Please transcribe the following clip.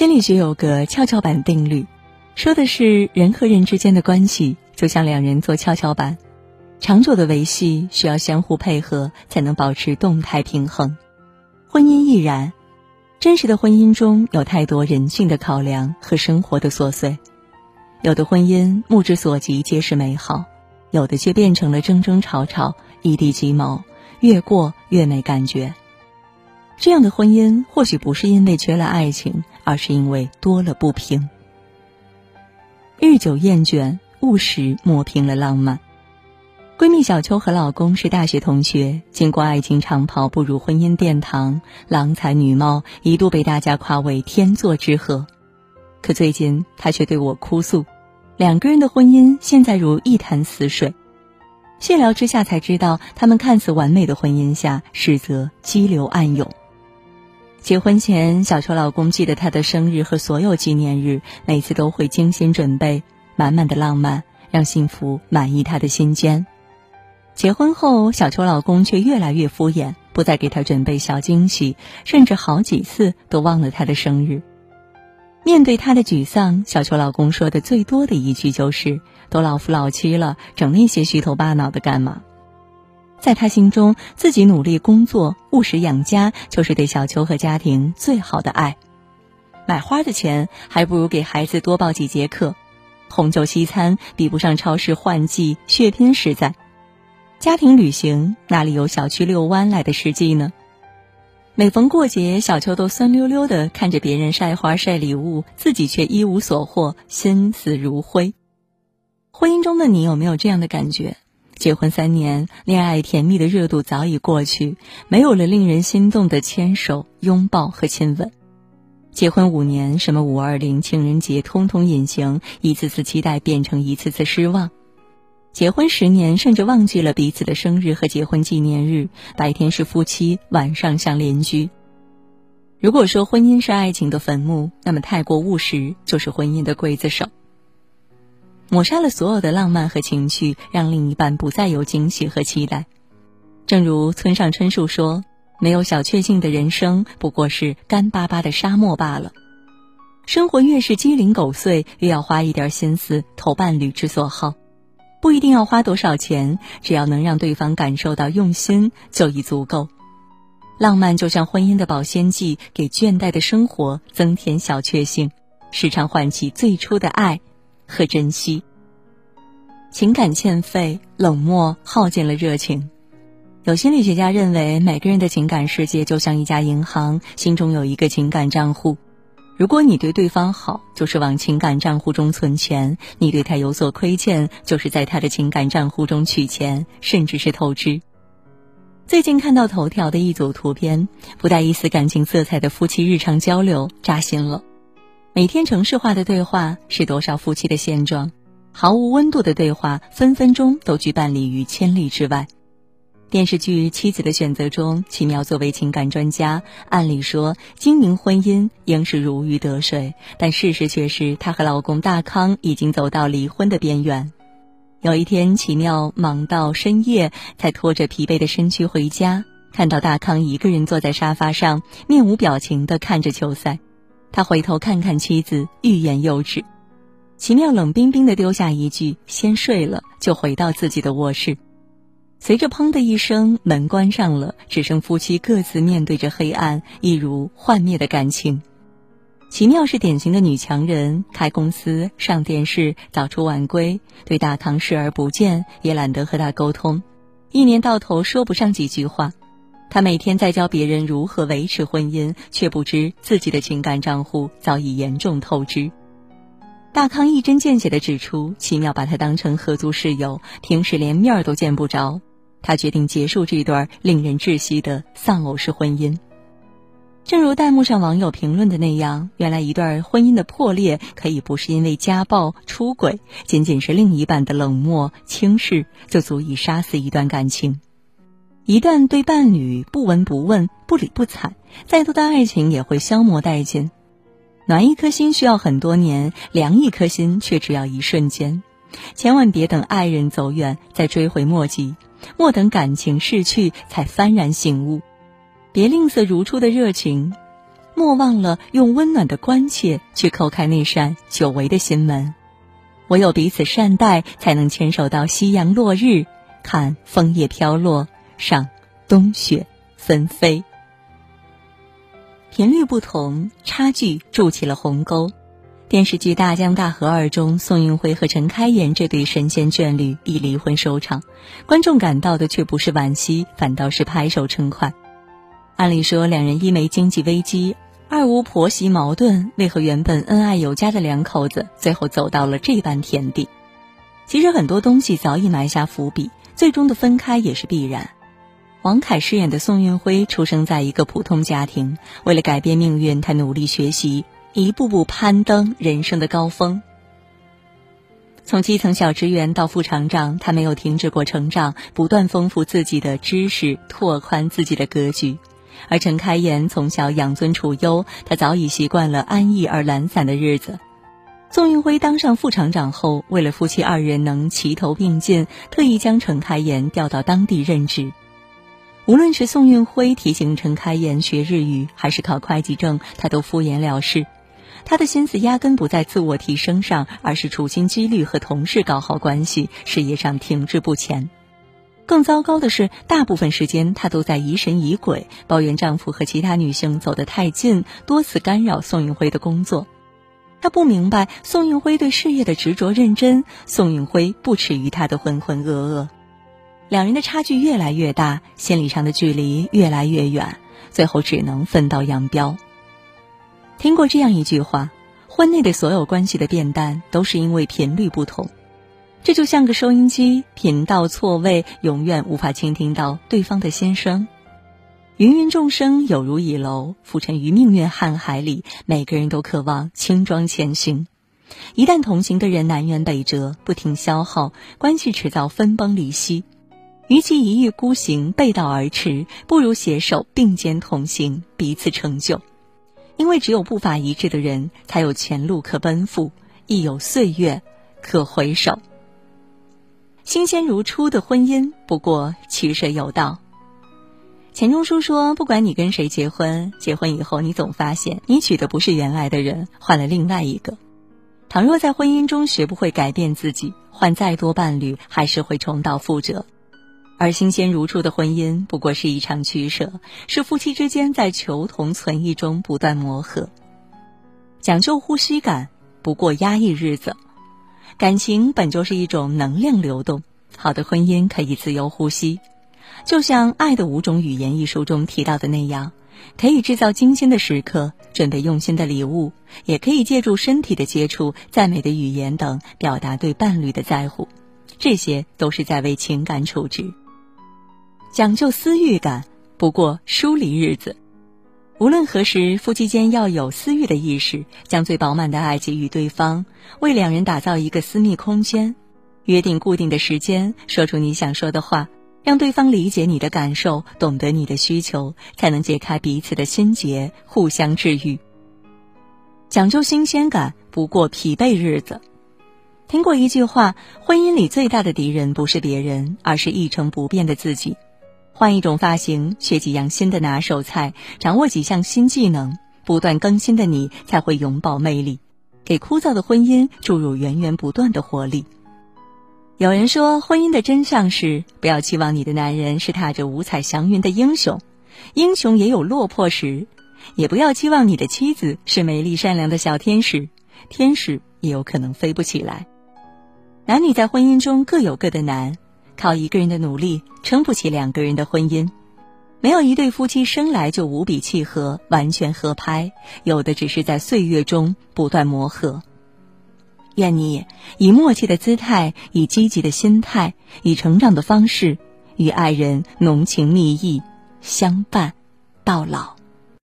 心理学有个跷跷板定律，说的是人和人之间的关系就像两人坐跷跷板，长久的维系需要相互配合才能保持动态平衡。婚姻亦然，真实的婚姻中有太多人性的考量和生活的琐碎，有的婚姻目之所及皆是美好，有的却变成了争争吵吵、一地鸡毛，越过越没感觉。这样的婚姻或许不是因为缺了爱情，而是因为多了不平。日久厌倦，务实磨平了浪漫。闺蜜小秋和老公是大学同学，经过爱情长跑步入婚姻殿堂，郎才女貌，一度被大家夸为天作之合。可最近她却对我哭诉，两个人的婚姻现在如一潭死水。细聊之下才知道，他们看似完美的婚姻下，实则激流暗涌。结婚前，小秋老公记得她的生日和所有纪念日，每次都会精心准备，满满的浪漫，让幸福满溢他的心间。结婚后，小秋老公却越来越敷衍，不再给她准备小惊喜，甚至好几次都忘了她的生日。面对她的沮丧，小秋老公说的最多的一句就是：“都老夫老妻了，整那些虚头巴脑的干嘛？”在他心中，自己努力工作、务实养家，就是对小秋和家庭最好的爱。买花的钱还不如给孩子多报几节课，红酒西餐比不上超市换季血拼实在。家庭旅行哪里有小区遛弯来的实际呢？每逢过节，小秋都酸溜溜的看着别人晒花晒礼物，自己却一无所获，心死如灰。婚姻中的你有没有这样的感觉？结婚三年，恋爱甜蜜的热度早已过去，没有了令人心动的牵手、拥抱和亲吻。结婚五年，什么五二零、情人节，通通隐形，一次次期待变成一次次失望。结婚十年，甚至忘记了彼此的生日和结婚纪念日，白天是夫妻，晚上像邻居。如果说婚姻是爱情的坟墓，那么太过务实就是婚姻的刽子手。抹杀了所有的浪漫和情趣，让另一半不再有惊喜和期待。正如村上春树说：“没有小确幸的人生，不过是干巴巴的沙漠罢了。”生活越是鸡零狗碎，越要花一点心思投伴侣之所好。不一定要花多少钱，只要能让对方感受到用心，就已足够。浪漫就像婚姻的保鲜剂，给倦怠的生活增添小确幸，时常唤起最初的爱。和珍惜，情感欠费，冷漠耗尽了热情。有心理学家认为，每个人的情感世界就像一家银行，心中有一个情感账户。如果你对对方好，就是往情感账户中存钱；你对他有所亏欠，就是在他的情感账户中取钱，甚至是透支。最近看到头条的一组图片，不带一丝感情色彩的夫妻日常交流，扎心了。每天城市化的对话是多少夫妻的现状？毫无温度的对话，分分钟都距伴离于千里之外。电视剧《妻子的选择》中，奇妙作为情感专家，按理说经营婚姻应是如鱼得水，但事实却是她和老公大康已经走到离婚的边缘。有一天，奇妙忙到深夜，才拖着疲惫的身躯回家，看到大康一个人坐在沙发上，面无表情地看着球赛。他回头看看妻子，欲言又止。奇妙冷冰冰的丢下一句：“先睡了。”就回到自己的卧室。随着“砰”的一声，门关上了，只剩夫妻各自面对着黑暗，一如幻灭的感情。奇妙是典型的女强人，开公司、上电视、早出晚归，对大康视而不见，也懒得和他沟通，一年到头说不上几句话。他每天在教别人如何维持婚姻，却不知自己的情感账户早已严重透支。大康一针见血地指出，奇妙把他当成合租室友，平时连面儿都见不着。他决定结束这段令人窒息的丧偶式婚姻。正如弹幕上网友评论的那样，原来一段婚姻的破裂，可以不是因为家暴、出轨，仅仅是另一半的冷漠轻视，就足以杀死一段感情。一旦对伴侣不闻不问、不理不睬，再多的爱情也会消磨殆尽。暖一颗心需要很多年，凉一颗心却只要一瞬间。千万别等爱人走远再追悔莫及，莫等感情逝去才幡然醒悟。别吝啬如初的热情，莫忘了用温暖的关切去叩开那扇久违的心门。唯有彼此善待，才能牵手到夕阳落日，看枫叶飘落，上冬雪纷飞。频率不同，差距筑起了鸿沟。电视剧《大江大河二》中，宋运辉和陈开颜这对神仙眷侣以离婚收场，观众感到的却不是惋惜，反倒是拍手称快。按理说，两人一没经济危机，二无婆媳矛盾，为何原本恩爱有加的两口子，最后走到了这般田地？其实很多东西早已埋下伏笔，最终的分开也是必然。王凯饰演的宋运辉出生在一个普通家庭，为了改变命运，他努力学习。一步步攀登人生的高峰。从基层小职员到副厂长，他没有停止过成长，不断丰富自己的知识，拓宽自己的格局。而陈开颜从小养尊处优，他早已习惯了安逸而懒散的日子。宋运辉当上副厂长后，为了夫妻二人能齐头并进，特意将陈开颜调到当地任职。无论是宋运辉提醒陈开颜学日语，还是考会计证，他都敷衍了事。他的心思压根不在自我提升上，而是处心积虑和同事搞好关系，事业上停滞不前。更糟糕的是，大部分时间她都在疑神疑鬼，抱怨丈夫和其他女性走得太近，多次干扰宋运辉的工作。她不明白宋运辉对事业的执着认真，宋运辉不耻于她的浑浑噩噩。两人的差距越来越大，心理上的距离越来越远，最后只能分道扬镳。听过这样一句话：婚内的所有关系的变淡，都是因为频率不同。这就像个收音机，频道错位，永远无法倾听到对方的心声。芸芸众生有如蚁楼，浮沉于命运瀚海里，每个人都渴望轻装前行。一旦同行的人南辕北辙，不停消耗，关系迟早分崩离析。与其一意孤行，背道而驰，不如携手并肩同行，彼此成就。因为只有步伐一致的人，才有前路可奔赴，亦有岁月可回首。新鲜如初的婚姻，不过取舍有道。钱钟书说：“不管你跟谁结婚，结婚以后你总发现，你娶的不是原来的人，换了另外一个。倘若在婚姻中学不会改变自己，换再多伴侣，还是会重蹈覆辙。”而新鲜如初的婚姻不过是一场取舍，是夫妻之间在求同存异中不断磨合。讲究呼吸感，不过压抑日子。感情本就是一种能量流动，好的婚姻可以自由呼吸。就像《爱的五种语言》一书中提到的那样，可以制造精心的时刻，准备用心的礼物，也可以借助身体的接触、赞美的语言等，表达对伴侣的在乎。这些都是在为情感处置。讲究私欲感，不过疏离日子。无论何时，夫妻间要有私欲的意识，将最饱满的爱给予对方，为两人打造一个私密空间。约定固定的时间，说出你想说的话，让对方理解你的感受，懂得你的需求，才能解开彼此的心结，互相治愈。讲究新鲜感，不过疲惫日子。听过一句话：婚姻里最大的敌人不是别人，而是一成不变的自己。换一种发型，学几样新的拿手菜，掌握几项新技能，不断更新的你才会永葆魅力，给枯燥的婚姻注入源源不断的活力。有人说，婚姻的真相是：不要期望你的男人是踏着五彩祥云的英雄，英雄也有落魄时；也不要期望你的妻子是美丽善良的小天使，天使也有可能飞不起来。男女在婚姻中各有各的难。靠一个人的努力撑不起两个人的婚姻，没有一对夫妻生来就无比契合、完全合拍，有的只是在岁月中不断磨合。愿你以默契的姿态，以积极的心态，以成长的方式，与爱人浓情蜜意相伴到老。